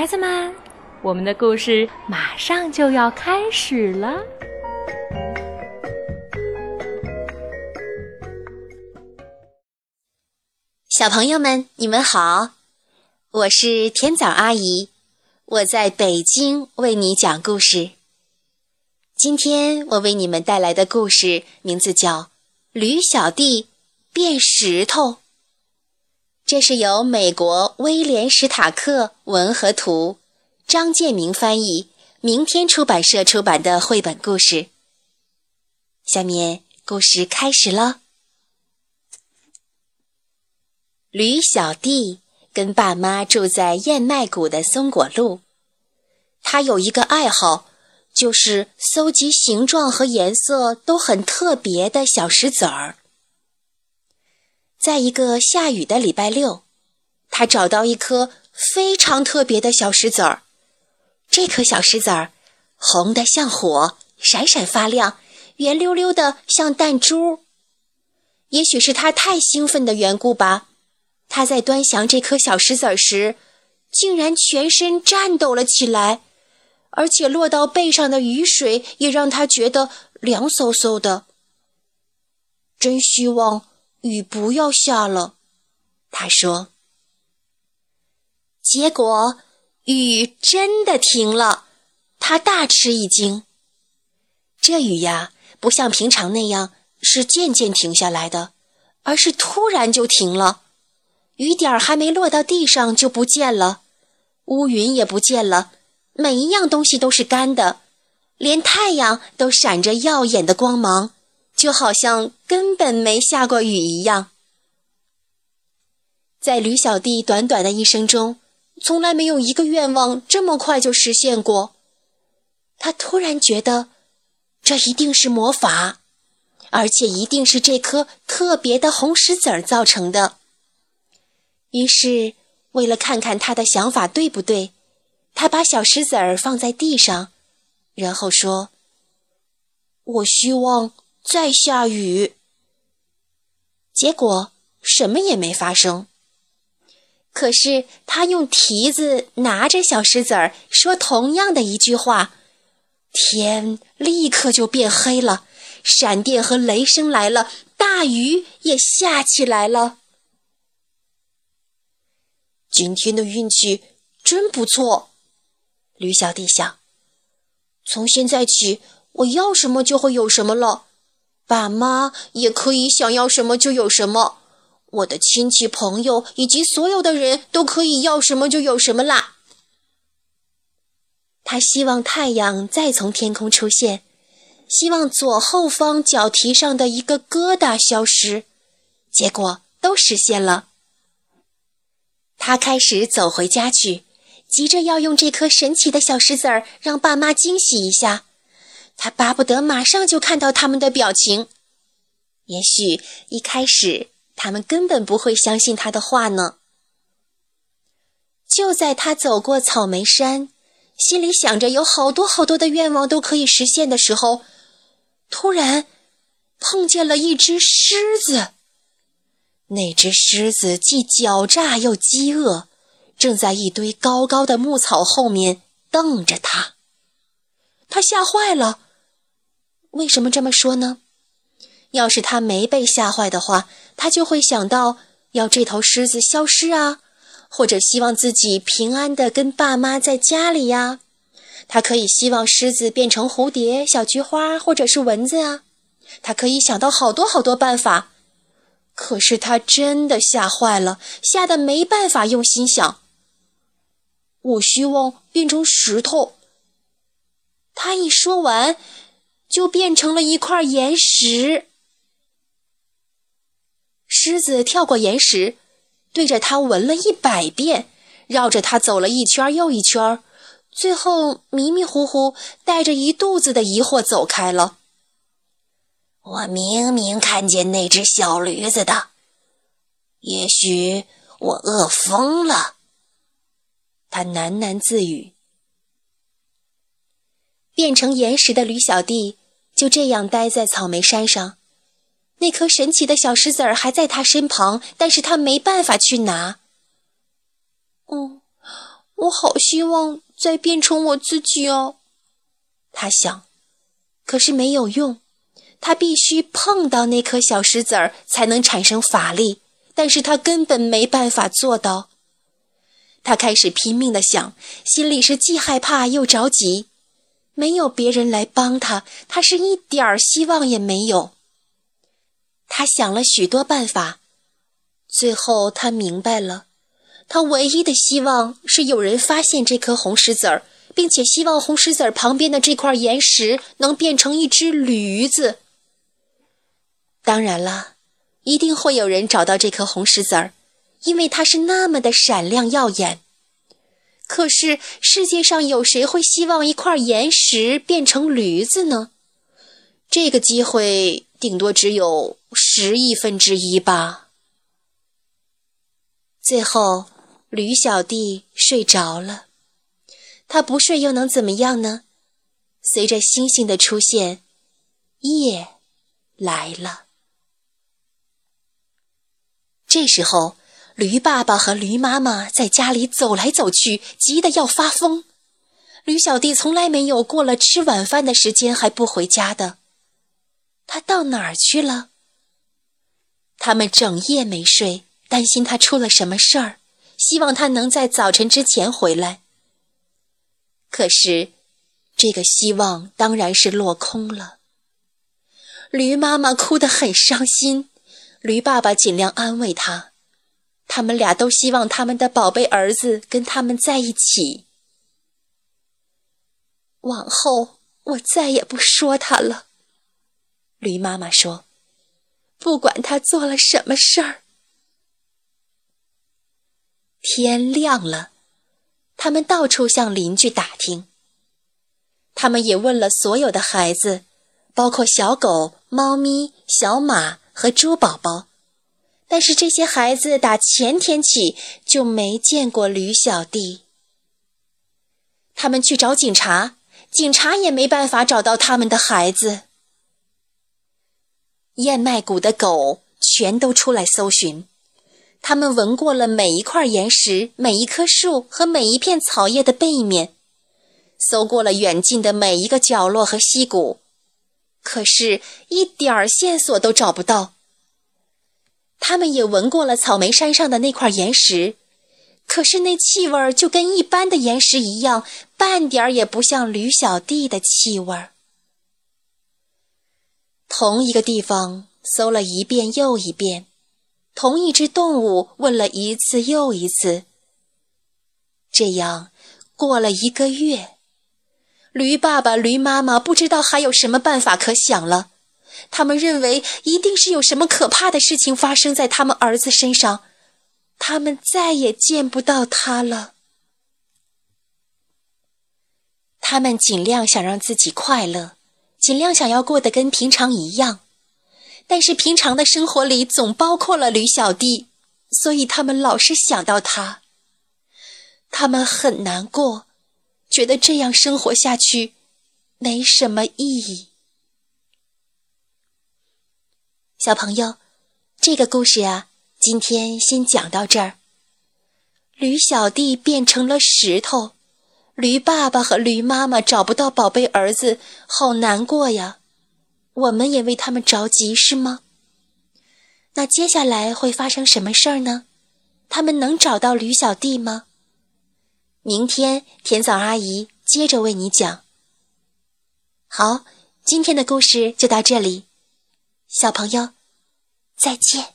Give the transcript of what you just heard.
孩子们，我们的故事马上就要开始了。小朋友们，你们好，我是甜枣阿姨，我在北京为你讲故事。今天我为你们带来的故事名字叫《驴小弟变石头》。这是由美国威廉·史塔克文和图，张建明翻译，明天出版社出版的绘本故事。下面故事开始了。驴小弟跟爸妈住在燕麦谷的松果路，他有一个爱好，就是搜集形状和颜色都很特别的小石子儿。在一个下雨的礼拜六，他找到一颗非常特别的小石子儿。这颗小石子儿红得像火，闪闪发亮，圆溜溜的像弹珠。也许是他太兴奋的缘故吧，他在端详这颗小石子儿时，竟然全身颤抖了起来，而且落到背上的雨水也让他觉得凉飕飕的。真希望。雨不要下了，他说。结果雨真的停了，他大吃一惊。这雨呀，不像平常那样是渐渐停下来的，而是突然就停了。雨点儿还没落到地上就不见了，乌云也不见了，每一样东西都是干的，连太阳都闪着耀眼的光芒。就好像根本没下过雨一样。在驴小弟短短的一生中，从来没有一个愿望这么快就实现过。他突然觉得，这一定是魔法，而且一定是这颗特别的红石子儿造成的。于是，为了看看他的想法对不对，他把小石子儿放在地上，然后说：“我希望。”再下雨，结果什么也没发生。可是他用蹄子拿着小石子儿，说同样的一句话，天立刻就变黑了，闪电和雷声来了，大雨也下起来了。今天的运气真不错，驴小弟想。从现在起，我要什么就会有什么了。爸妈也可以想要什么就有什么，我的亲戚朋友以及所有的人都可以要什么就有什么啦。他希望太阳再从天空出现，希望左后方脚蹄上的一个疙瘩消失，结果都实现了。他开始走回家去，急着要用这颗神奇的小石子儿让爸妈惊喜一下。他巴不得马上就看到他们的表情。也许一开始他们根本不会相信他的话呢。就在他走过草莓山，心里想着有好多好多的愿望都可以实现的时候，突然碰见了一只狮子。那只狮子既狡诈又饥饿，正在一堆高高的牧草后面瞪着他。他吓坏了。为什么这么说呢？要是他没被吓坏的话，他就会想到要这头狮子消失啊，或者希望自己平安的跟爸妈在家里呀。他可以希望狮子变成蝴蝶、小菊花，或者是蚊子啊。他可以想到好多好多办法。可是他真的吓坏了，吓得没办法用心想。我希望变成石头。他一说完。就变成了一块岩石。狮子跳过岩石，对着它闻了一百遍，绕着它走了一圈又一圈，最后迷迷糊糊，带着一肚子的疑惑走开了。我明明看见那只小驴子的，也许我饿疯了。他喃喃自语。变成岩石的驴小弟。就这样待在草莓山上，那颗神奇的小石子儿还在他身旁，但是他没办法去拿。哦，我好希望再变成我自己哦。他想，可是没有用，他必须碰到那颗小石子儿才能产生法力，但是他根本没办法做到。他开始拼命的想，心里是既害怕又着急。没有别人来帮他，他是一点儿希望也没有。他想了许多办法，最后他明白了，他唯一的希望是有人发现这颗红石子儿，并且希望红石子儿旁边的这块岩石能变成一只驴子。当然了，一定会有人找到这颗红石子儿，因为它是那么的闪亮耀眼。可是世界上有谁会希望一块岩石变成驴子呢？这个机会顶多只有十亿分之一吧。最后，驴小弟睡着了。他不睡又能怎么样呢？随着星星的出现，夜来了。这时候。驴爸爸和驴妈妈在家里走来走去，急得要发疯。驴小弟从来没有过了吃晚饭的时间还不回家的，他到哪儿去了？他们整夜没睡，担心他出了什么事儿，希望他能在早晨之前回来。可是，这个希望当然是落空了。驴妈妈哭得很伤心，驴爸爸尽量安慰他。他们俩都希望他们的宝贝儿子跟他们在一起。往后我再也不说他了，驴妈妈说：“不管他做了什么事儿。”天亮了，他们到处向邻居打听。他们也问了所有的孩子，包括小狗、猫咪、小马和猪宝宝。但是这些孩子打前天起就没见过驴小弟。他们去找警察，警察也没办法找到他们的孩子。燕麦谷的狗全都出来搜寻，他们闻过了每一块岩石、每一棵树和每一片草叶的背面，搜过了远近的每一个角落和溪谷，可是一点儿线索都找不到。他们也闻过了草莓山上的那块岩石，可是那气味就跟一般的岩石一样，半点儿也不像驴小弟的气味。同一个地方搜了一遍又一遍，同一只动物问了一次又一次。这样过了一个月，驴爸爸、驴妈妈不知道还有什么办法可想了。他们认为一定是有什么可怕的事情发生在他们儿子身上，他们再也见不到他了。他们尽量想让自己快乐，尽量想要过得跟平常一样，但是平常的生活里总包括了驴小弟，所以他们老是想到他。他们很难过，觉得这样生活下去没什么意义。小朋友，这个故事啊，今天先讲到这儿。驴小弟变成了石头，驴爸爸和驴妈妈找不到宝贝儿子，好难过呀。我们也为他们着急，是吗？那接下来会发生什么事儿呢？他们能找到驴小弟吗？明天甜枣阿姨接着为你讲。好，今天的故事就到这里。小朋友，再见。